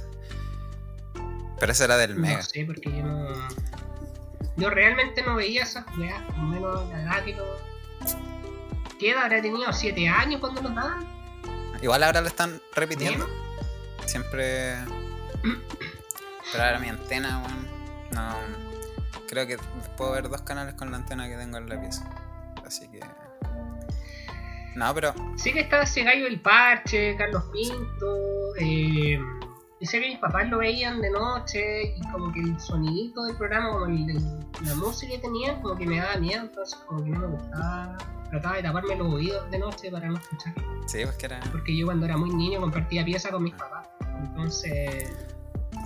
Pero ese era del Mega. No sé, porque yo no. Yo realmente no veía esas weas, por lo menos la edad que lo. ¿Qué edad habrá tenido? ¿7 años cuando los daban? Igual ahora lo están repitiendo. Siempre. Pero ahora mi antena, weón. No. Creo que puedo ver dos canales con la antena que tengo en la pieza. Así que. No, pero. Sé que estaba ese gallo del parche, Carlos Pinto. Eh, sé que mis papás lo veían de noche y como que el sonidito del programa, como el- el- la música que tenían, como que me daba miedo, entonces como que no me gustaba. Trataba de taparme los oídos de noche para no escuchar. Sí, pues que era. Porque yo cuando era muy niño compartía pieza con mis papás. Entonces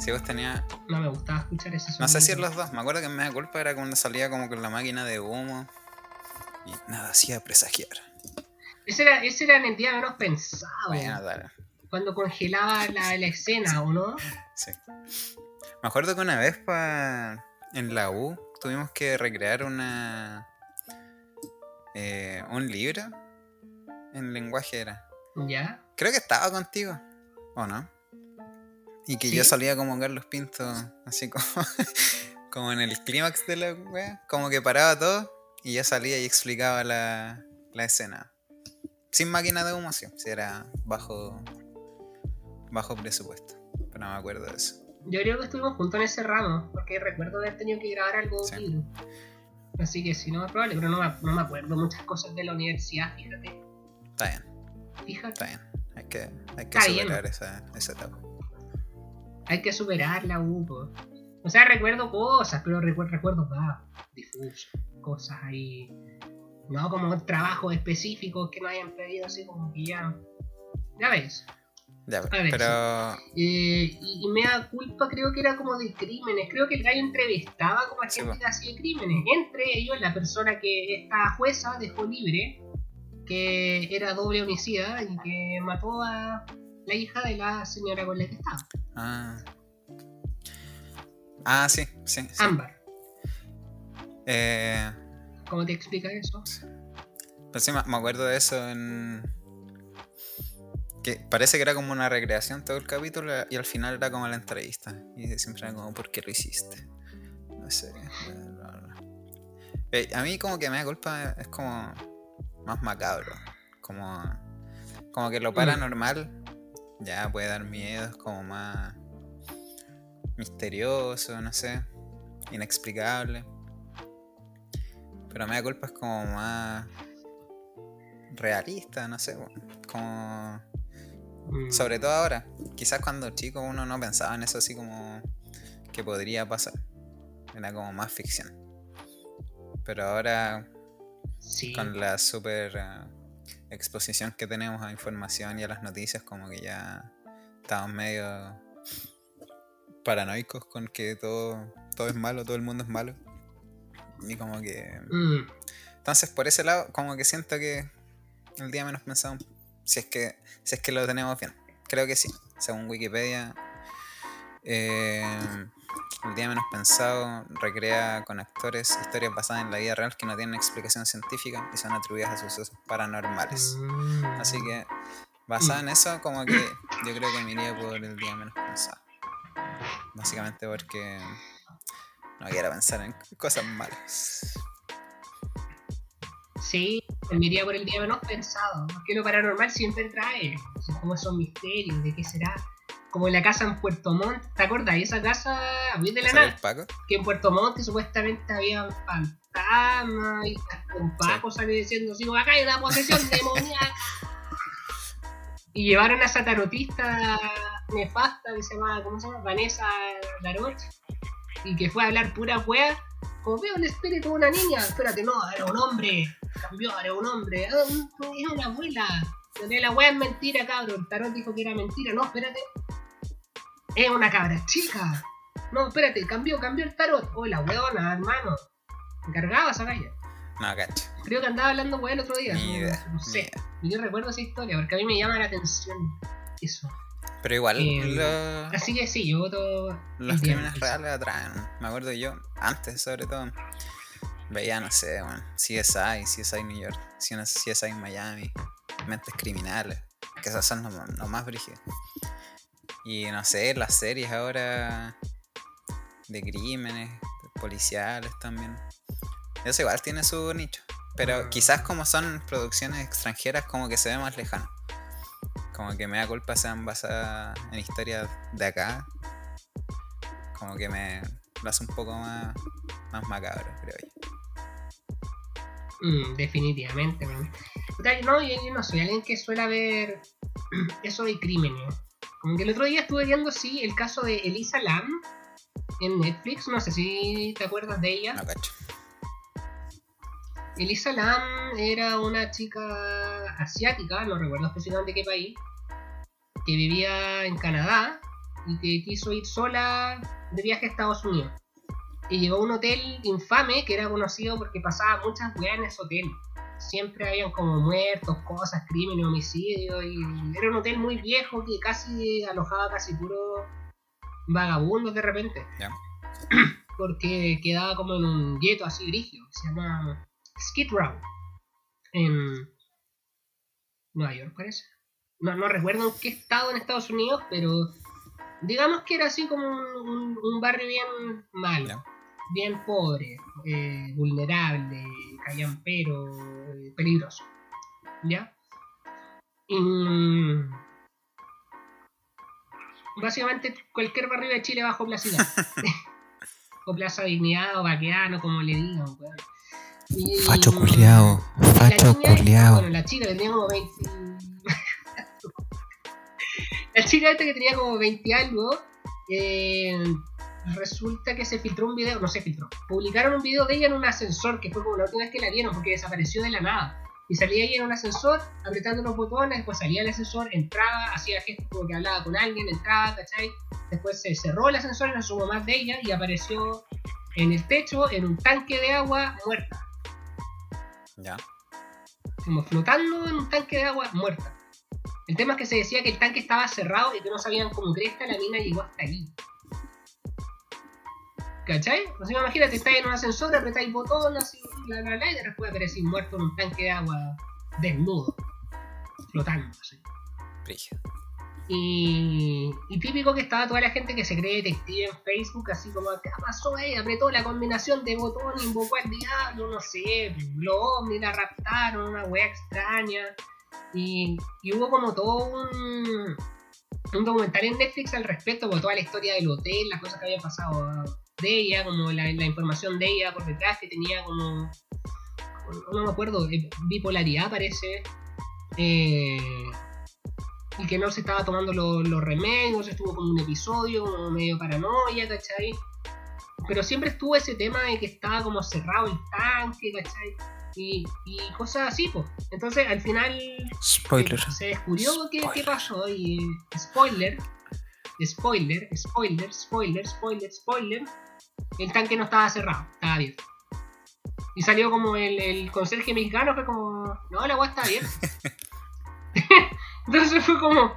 Sí, pues tenía. no me gustaba escuchar ese sonido. No sé si los dos. Me acuerdo que en Mega Culpa era cuando salía como con la máquina de humo. Y nada hacía presagiar. Ese era, ese era en el día menos pensado. Bueno. Cuando congelaba la, la escena, ¿o no? Sí. Me acuerdo que una vez pa... en la U tuvimos que recrear una. eh, un libro. En lenguaje era. ¿Ya? Creo que estaba contigo. ¿O no? Y que ¿Sí? yo salía como Carlos Pinto, así como, como en el clímax de la wea. Como que paraba todo y yo salía y explicaba la, la escena. Sin máquina de humo, sí. sí, era bajo, bajo presupuesto. Pero no me acuerdo de eso. Yo creo que estuvimos juntos en ese ramo, porque recuerdo haber tenido que grabar algo Sí. Así que si no es probable, pero no me, no me acuerdo muchas cosas de la universidad, fíjate. Está bien, Fíjate. está bien. Hay que, hay que Está bien. superar esa, esa etapa. Hay que superarla, Hugo. O sea, recuerdo cosas, pero recuerdo, recuerdo va, difuso. Cosas ahí. No como trabajos específicos que no hayan pedido así como que ya. Ya ves. Ya, A ver, pero Eh, y, y me da culpa, creo que era como de crímenes. Creo que el gallo entrevistaba como a Sí, gente po. que hacía crímenes. Entre ellos, la persona que esta jueza dejó libre, que era doble homicida y que mató a la hija de la señora con la que estaba, Ah. Ah, sí, sí. sí. Ámbar. Eh, ¿Cómo te explica eso? pero sí, me acuerdo de eso en. Que parece que era como una recreación todo el capítulo y al final era como la entrevista. Y siempre era como, ¿por qué lo hiciste? No sé. bla, bla, bla. Eh, a mí, como que me da culpa, es como más macabro. Como, como que lo paranormal ya puede dar miedo, es como más misterioso, no sé, inexplicable. Pero me da culpa es como más realista, no sé, como Mm, sobre todo ahora. Quizás cuando chico uno no pensaba en eso así como que podría pasar. Era como más ficción. Pero ahora sí. con la super eh, exposición que tenemos a información y a las noticias, como que ya estamos medio paranoicos con que todo, todo es malo, todo el mundo es malo. Y como que... Mm, Entonces por ese lado, como que siento que el día menos pensado. Si es que, si es que lo tenemos bien. Creo que sí. Según Wikipedia, eh, el día menos pensado recrea con actores historias basadas en la vida real que no tienen explicación científica y son atribuidas a sucesos paranormales. Mm. Así que, basada en eso, como que yo creo que me iría por el día menos pensado. Básicamente porque no quiero pensar en cosas malas. Sí, me iría por el día menos pensado. Porque lo paranormal siempre trae. Como esos misterios, de qué será. Como la casa en Puerto Montt, ¿te acuerdas? Esa casa, muy de la ¿Sale nada. Paco? Que en Puerto Montt supuestamente había fantasmas y un Paco salió diciendo así, acá hay una posesión demoníaca. Y llevaron a esa tarotista nefasta que se llama, ¿cómo se llama? Vanessa Laroche. Y que fue a hablar pura wea. Como veo el espíritu de una niña. Espérate, no, era un hombre. Cambió, era un hombre. Ah, Es una abuela. La wea es mentira, cabrón. El tarot dijo que era mentira. No, espérate. Es una cabra chica. No, espérate, cambió, cambió el tarot. Oh, la weona, hermano. Encargaba esa calle. No, cacho. Creo que andaba hablando weá el otro día. Ni no- idea. no ni sé. idea. Y yo recuerdo esa historia porque a mí me llama la atención eso. Pero igual, Eh, lo- Así que sí, yo voto. los crímenes menos reales atraen. Me acuerdo yo, antes sobre todo, veía, no sé, bueno, CSI, CSI New York, CSI Miami, Mentes Criminales, que esas son los, los más brígidos. Y no sé, las series ahora de crímenes, policiales también. Eso igual tiene su nicho. Pero Ah. quizás como son producciones extranjeras, como que se ve más lejano. Como que me da culpa sean basadas en historias de acá. Como que me lo hace un poco más, más macabro, creo yo. Mm, definitivamente, man. No, yo, yo no soy alguien que suele ver eso de crímenes. Como que el otro día estuve viendo, sí, el caso de Elisa Lam en Netflix. No sé si te acuerdas de ella. No cacho. Elisa Lam era una chica asiática, no recuerdo específicamente qué país, que vivía en Canadá y que quiso ir sola de viaje a Estados Unidos. Y llegó a un hotel infame que era conocido porque pasaba muchas weas en ese hotel. Siempre habían como muertos, cosas, crímenes, homicidios. Y era un hotel muy viejo que casi alojaba casi puro vagabundos de repente. Porque quedaba como en un gueto así brígido, que se llama Skid Row. En Nueva York, parece. No, no recuerdo en qué estado en Estados Unidos, pero digamos que era así como un, un- un barrio bien malo, bien pobre, eh, vulnerable, callampero, eh, peligroso. ¿Ya? Y, básicamente cualquier barrio de Chile bajo Plaza o Plaza Dignidad o Baqueano, como le digan, weón. Y- Facho culiao, facho la niña, culiao. Bueno, la chica que tenía como 20. la chica esta que tenía como 20 algo. eh, resulta que se filtró un video, no se filtró. Publicaron un video de ella en un ascensor, que fue como la última vez que la vieron, porque desapareció de la nada. Y salía ella en un ascensor, apretando los botones, después salía del ascensor, entraba, hacía gestos como que hablaba con alguien, entraba, ¿cachai? Después se cerró el ascensor, no supo más de ella y apareció en el techo, en un tanque de agua, muerta Ya. como flotando en un tanque de agua muerta. El tema es que se decía que el tanque estaba cerrado y que no sabían cómo cresta la mina llegó hasta ahí. ¿Cachai? O sea, imagínate, estáis en un ascensor, apretáis botones, así, bla, bla, bla, y después aparecís muerto en un tanque de agua desnudo, flotando, así. Brígido. Y, y típico que estaba toda la gente que se cree detective en Facebook, así como, ¿qué pasó ahí? Apretó la combinación de botones, invocó al diablo, no sé, los ovnis la raptaron, una wea extraña. Y, y hubo como todo un, un documental en Netflix al respecto, como toda la historia del hotel, las cosas que habían pasado de ella, como la, la información de ella por detrás, que tenía como, no me acuerdo, eh, bipolaridad parece. Eh, y que no se estaba tomando lo- los remedios, estuvo como un episodio, como medio paranoia, ¿cachai? Pero siempre estuvo ese tema de que estaba como cerrado el tanque, ¿cachai? Y, y cosas así, pues. Entonces al final Spoiler. se, se descubrió qué, qué Spoiler. pasó y eh, spoiler, spoiler, spoiler, spoiler, spoiler, spoiler, el tanque no estaba cerrado, estaba abierto. Y salió como el, el conserje mexicano, fue como, no, la weá está bien. Entonces fue como,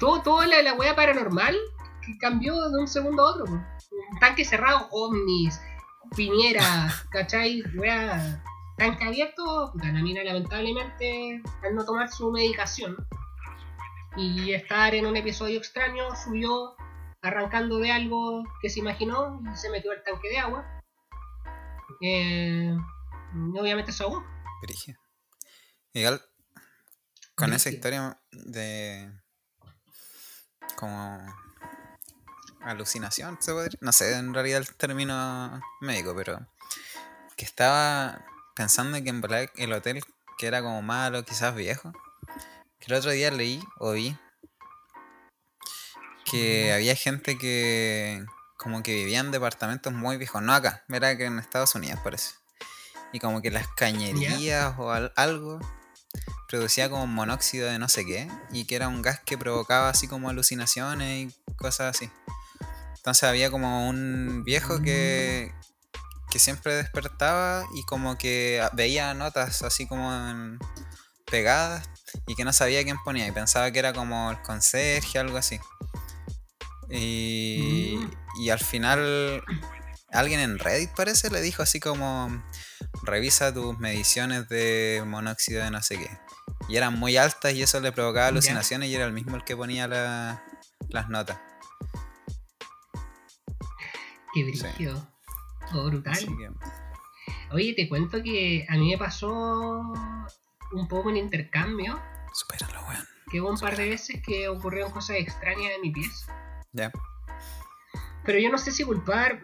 todo, todo la, la weá paranormal que cambió de un segundo a otro. tanque cerrado, ovnis, piñera, ¿cachai? Weá, tanque abierto, puta, la mina lamentablemente, al no tomar su medicación y estar en un episodio extraño, subió arrancando de algo que se imaginó y se metió al tanque de agua. Eh, obviamente se ahogó. Igual, con esa historia de. como. alucinación, se podría. No sé en realidad el término médico, pero. que estaba pensando que en verdad el hotel, que era como malo, quizás viejo. Que el otro día leí o vi que había gente que. como que vivía en departamentos muy viejos. No acá, era que en Estados Unidos parece. Y como que las cañerías o al- algo producía como monóxido de no sé qué y que era un gas que provocaba así como alucinaciones y cosas así. Entonces había como un viejo que, que siempre despertaba y como que veía notas así como en- pegadas y que no sabía quién ponía y pensaba que era como el conserje, algo así. Y, Mm. y al final alguien en Reddit parece le dijo así como revisa tus mediciones de monóxido de no sé qué. Y eran muy altas y eso le provocaba alucinaciones y era el mismo el que ponía la- las notas. Qué brillo. Todo brutal. Que, Oye, te cuento que a mí me pasó un poco en intercambio, supéralo, weón. que hubo un par de veces que ocurrieron cosas extrañas en mi pieza. Ya. Pero yo no sé si culpar.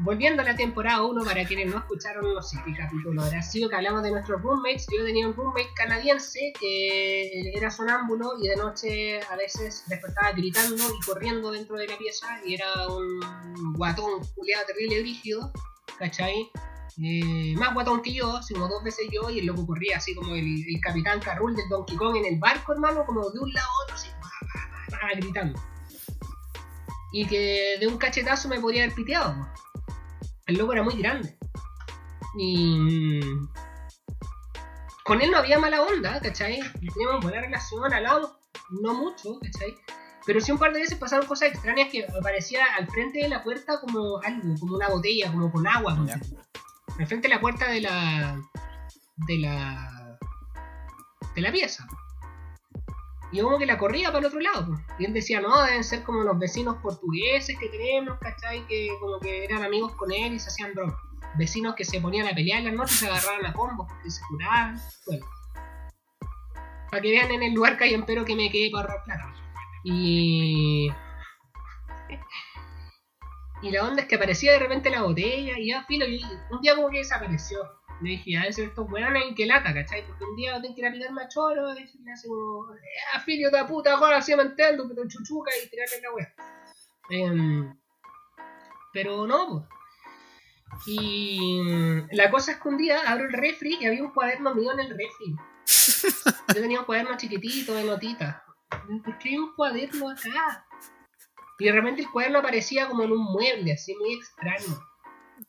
Volviendo a la temporada 1, para quienes no escucharon, no sé qué capítulo habrá sido, que hablamos de nuestros roommates. Yo tenía un roommate canadiense que era sonámbulo y de noche a veces despertaba gritando y corriendo dentro de la pieza y era un guatón culiado terrible brígido, ¿cachai? Eh, más guatón que yo, como dos veces yo, y el loco corría así como el, el capitán Carrul del Donkey Kong en el barco, hermano, como de un lado a otro, así, gritando y que de un cachetazo me podría haber piteado. El loco era muy grande. Y. mm, Con él no había mala onda, ¿cachai? Teníamos buena relación, hablábamos no mucho, ¿cachai? Pero sí un par de veces pasaron cosas extrañas que aparecía al frente de la puerta como algo, como una botella, como con agua. tú. Al frente de la puerta de la. de la. de la pieza. Y como que la corría para el otro lado. Y él decía, no, deben ser como los vecinos portugueses que tenemos, ¿cachai? Que como que eran amigos con él y se hacían bromas. Vecinos que se ponían a pelear en las noches y se agarraban a combos porque se curaban. Bueno. Para que vean en el lugar que empero que me quedé para ahorrar plata. Y... Y la onda es que aparecía de repente la botella y ya, filo, y un día como que desapareció. Le dije, ya, debe ser estos weones en que lata, ¿cachai? Porque un día tengo que ir a picar más choro y le hace como, ah, filio de puta, ahora así mantendo, pero chuchuca y tirarle la wea. Em, pero no, pues. Y mm, la cosa es que un día abro el refri y había un cuaderno mío en el refri. Yo tenía un cuaderno chiquitito de notitas. ¿Por qué hay un cuaderno acá? Y de repente el cuaderno aparecía como en un mueble, así muy extraño.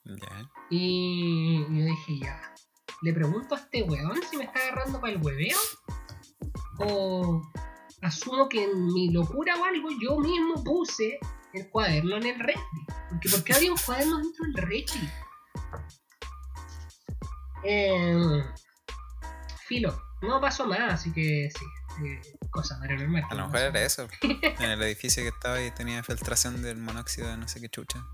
Ya. Y yo dije, ya, ¿le pregunto a este weón si me está agarrando para el hueveo? ¿O asumo que en mi locura o algo yo mismo puse el cuaderno en el refri? Porque ¿por qué había un cuaderno dentro del refri? Eh, filo, no pasó más, así que sí, eh, cosas paranormales. A lo mejor era eso. En el edificio que estaba y tenía filtración del monóxido de no sé qué chucha.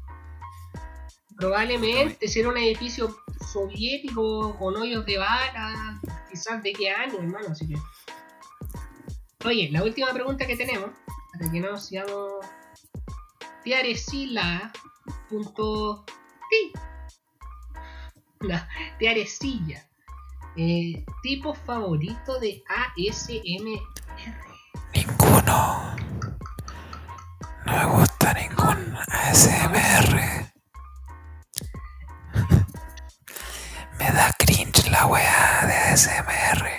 Probablemente si era un edificio soviético con hoyos de bala, quizás de qué año, hermano, así que. Oye, la última pregunta que tenemos, para que no sigamos. Tiaresila.ti. No, Tiaresilla. Eh, tipo favorito de ASMR. Ninguno. No me gusta ningún ASMR. La weá de ASMR.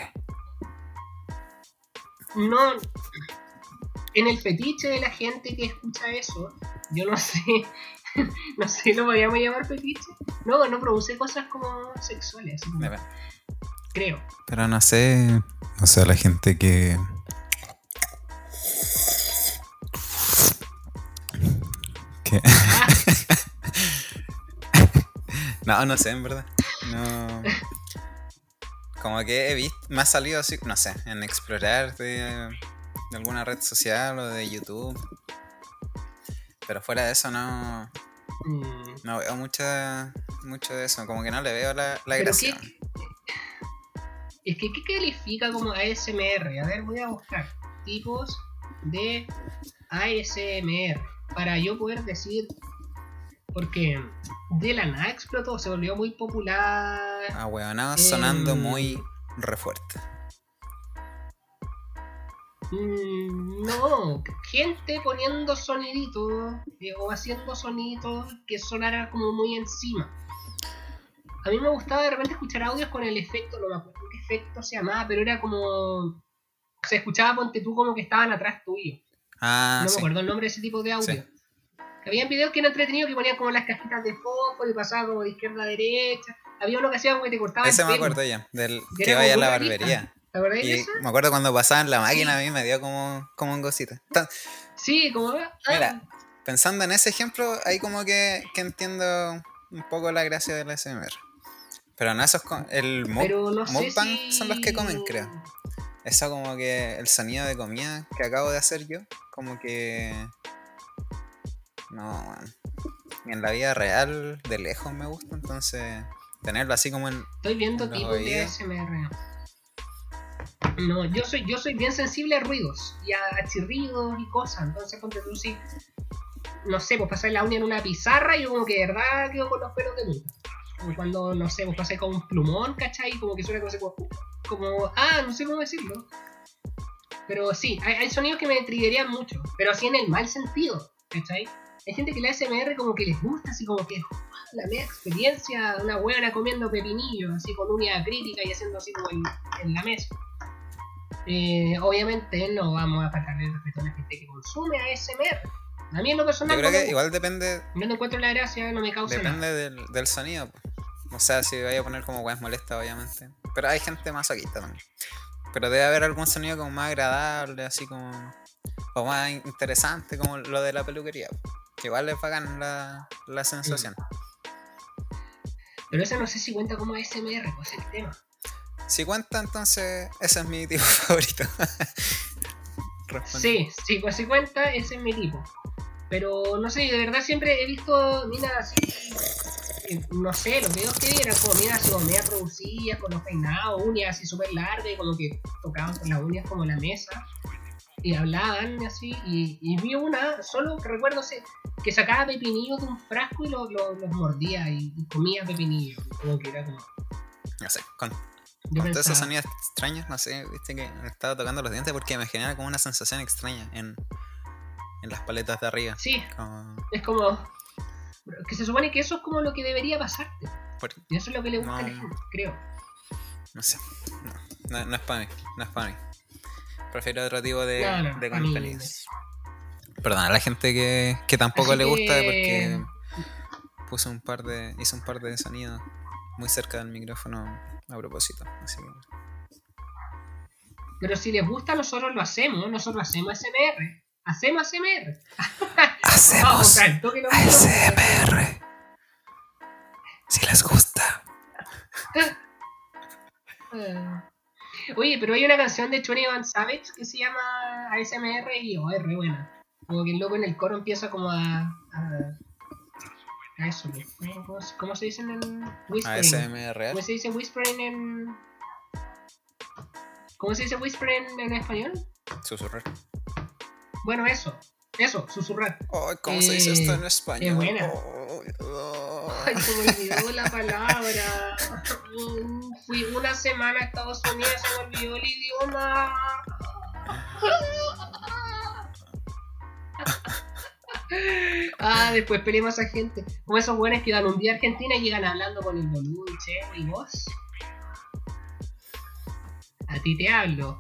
no en el fetiche de la gente que escucha eso, yo no sé no sé, lo podríamos llamar fetiche. No, no produce cosas como sexuales, como- creo. Pero no sé, o sea, la gente que... que No, no sé, en verdad. No. Como que he visto, me ha salido así, no sé, en explorar de, de alguna red social o de YouTube. Pero fuera de eso no, Mm, no veo mucha, mucho de eso. Como que no le veo la, la gracia. qué- Es que, ¿qué califica como ASMR? A ver, voy a buscar tipos de ASMR para yo poder decir. Porque de la nada explotó, se volvió muy popular. Ah, weonado sonando Em, muy re fuerte. Mm, no, gente poniendo soniditos eh, o haciendo soniditos que sonara como muy encima. A mí me gustaba de repente escuchar audios con el efecto, no me acuerdo qué efecto se llamaba, pero era como. Se escuchaba, ponte tú, como que estaban atrás tuyo. Ah, no sí. me acuerdo el nombre de ese tipo de audio. Sí. Había videos que eran entretenidos que ponían como las cajitas de fósforo y pasaba como de izquierda a derecha. Había uno que hacía como que te cortaba Ese el me pelo. acuerdo ya, del que vaya a la barbería. ¿Te acordás de eso? me acuerdo cuando pasaban la máquina Sí. a mí me dio como, como un gocito. Sí, como. ah, Mira, pensando en ese ejemplo, ahí como que, que entiendo un poco la gracia del SMR. Pero no, esos con, el no sé si... son los que comen, creo. Eso como que el sonido de comida que acabo de hacer yo, como que... No, man. En la vida real de lejos me gusta, entonces tenerlo así como en... Estoy viendo tipos de. ASMR. No, yo soy, yo soy bien sensible a ruidos y a, chirridos y cosas. Entonces, ponte tú si. No sé, pues pasar la uña en una pizarra y yo como que de verdad quedo con los pelos de punta. Como cuando, no sé, pues pasé con un plumón, ¿cachai? Como que suena como, así como, como. Ah, no sé cómo decirlo. Pero sí, hay, hay sonidos que me triggerían mucho. Pero así en el mal sentido, ¿cachai? Hay gente que la ASMR como que les gusta, así como que la media experiencia de una huevona comiendo pepinillos, así con uña crítica y haciendo así como en, en la mesa. Eh, obviamente no vamos a faltarle el respeto a la gente que consume ASMR. A mí en lo personal Yo creo me que igual depende no le encuentro la gracia, no me causa. Depende del, del sonido. O sea, si vaya a poner como weas molestas, obviamente. Pero hay gente más masoquista también. Pero debe haber algún sonido como más agradable, así como. O más in- interesante, como lo de la peluquería. Igual les pagan la, la sensación. Pero ese no sé si cuenta como ASMR, pues es el tema. Si cuenta, entonces ese es mi tipo favorito. Sí, sí, pues si cuenta, ese es mi tipo. Pero no sé, de verdad siempre he visto minas así. No sé, los videos que vi eran como minas así media producidas, con los peinados, uñas así súper largas, y como que tocaban con las uñas como la mesa. Y hablaban así. Y, y vi una, solo recuerdo que sacaba pepinillos de un frasco y los lo, mordía y, y comía pepinillos. Como que era como. No sé, con, con todos esos sonidos extraños, no sé, viste que me estaba tocando los dientes porque me genera como una sensación extraña en, en las paletas de arriba. Sí, Como, es como. Que se supone que eso es como lo que debería pasarte. por- Y eso es lo que le gusta a la No. gente, creo. No sé. No, no, no es para mí. No es para mí. Prefiero otro tipo de, no, de contenidos. Perdón, a la gente que, que tampoco Así le gusta que- porque puso un par de. hizo un par de sonidos muy cerca del micrófono a propósito. Así que. Pero si les gusta, nosotros lo hacemos. Nosotros hacemos ASMR. Hacemos. Vamos, Hacemos ASMR. Si les gusta. Oye, pero hay una canción de 21 Savage que se llama ASMR y oh, es re buena. Como que el loco en el coro empieza como a. a, a eso. ¿Cómo, cómo se dice en whispering? ASMR. ¿Cómo se dice whispering en. ¿Cómo se dice whispering en español? Susurrar. Bueno, eso. Eso, susurrar. Oh, ¿Cómo se dice esto en Eh, español? buena. Oh, oh. Ay, se me olvidó la palabra. Fui una semana a Estados Unidos y se me olvidó el idioma. Ah, después peleamos a gente. Como esos buenos que dan un día a Argentina y llegan hablando con el boludo y che, ¿y vos? A ti te hablo.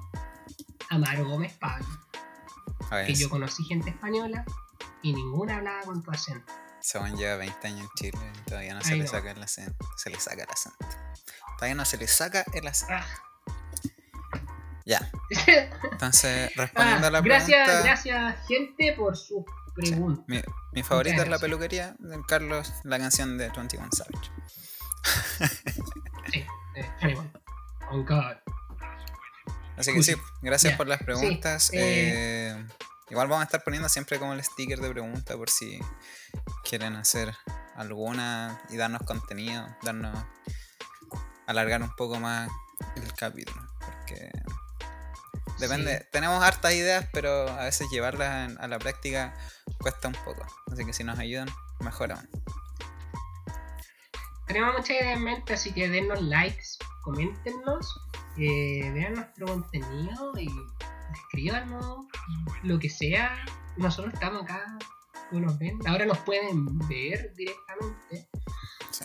Amaro Gómez Pablo. Ver, Que yo conocí gente española y ninguna hablaba con tu acento. Según lleva 20 años en Chile y todavía no se Ay, le no. saca el acento. Se le saca el acento. Todavía no se le saca el acento. Ah. Ya. Entonces, respondiendo Ah, a la gracias, pregunta. gracias, gente, por sus preguntas. Mi, mi favorita es la gracias. peluquería de Carlos, la canción de 21 Savage. Sí, eh, anyone. Oh God. Así que sí, gracias por las preguntas. sí, eh. eh, igual vamos a estar poniendo siempre como el sticker de pregunta por si quieren hacer alguna y darnos contenido, darnos alargar un poco más el capítulo. Porque depende, Sí. tenemos hartas ideas, pero a veces llevarlas a la práctica cuesta un poco. Así que si nos ayudan, mejor aún. Tenemos muchas ideas en mente, así que denos likes, coméntenos, eh, vean nuestro contenido y escríbanos lo que sea. Nosotros estamos acá, como nos ven. Ahora nos pueden ver directamente. Sí.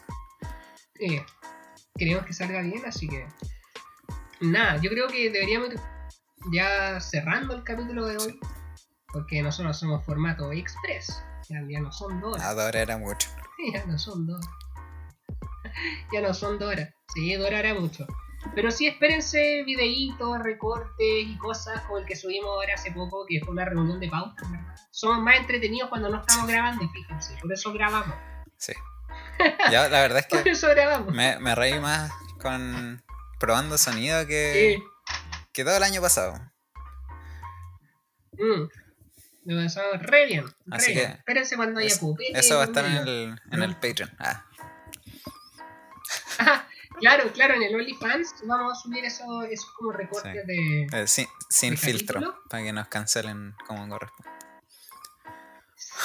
Eh, queremos que salga bien, así que nada, yo creo que deberíamos ir ya cerrando el capítulo de hoy, porque nosotros somos formato express. Ya, ya no son dos. A Dora era mucho. Ya no son dos. Ya no son dos horas. Sí, dos horas era mucho. Pero sí, espérense videitos, recortes y cosas como el que subimos ahora hace poco, que fue una reunión de pautas, ¿verdad? Somos más entretenidos cuando no estamos grabando, fíjense. Por eso grabamos. Sí. Ya, la verdad es Por que eso grabamos. me, me reí más con probando sonido que, Sí. que todo el año pasado. Mm. Lo pasamos re bien. Re Así bien. que Espérense cuando haya Es-. Eso va a estar en el, en el Patreon. Ah, Claro, claro, en el OnlyFans vamos a subir esos esos como recortes Sí. de. eh, sin sin ¿El filtro, capítulo? para que nos cancelen como corresponde.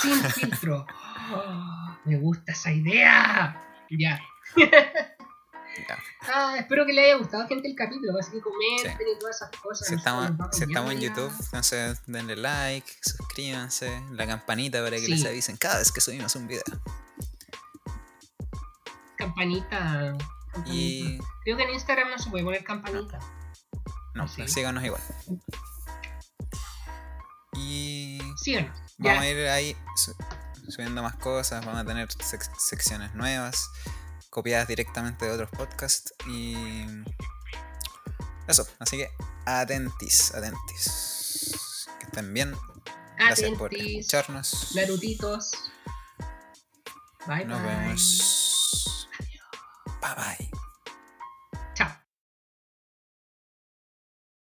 Sin filtro. Oh, me gusta esa idea. Ya. Ya. Ah, espero que les haya gustado gente el capítulo, así que comenten y todas esas cosas. Si estamos, si en YouTube, entonces denle like, suscríbanse, la campanita para que Sí. les avisen cada vez que subimos un video. Campanita. Y Creo que en Instagram no se puede poner campanita. no, Sí. síganos igual. Y Síganos. vamos Ya. a ir ahí su- subiendo más cosas, vamos a tener sec- secciones nuevas, copiadas directamente de otros podcasts y eso, así que atentis, atentis. Que estén bien, gracias por escucharnos. Narutitos. Bye Nos bye. vemos. Bye bye.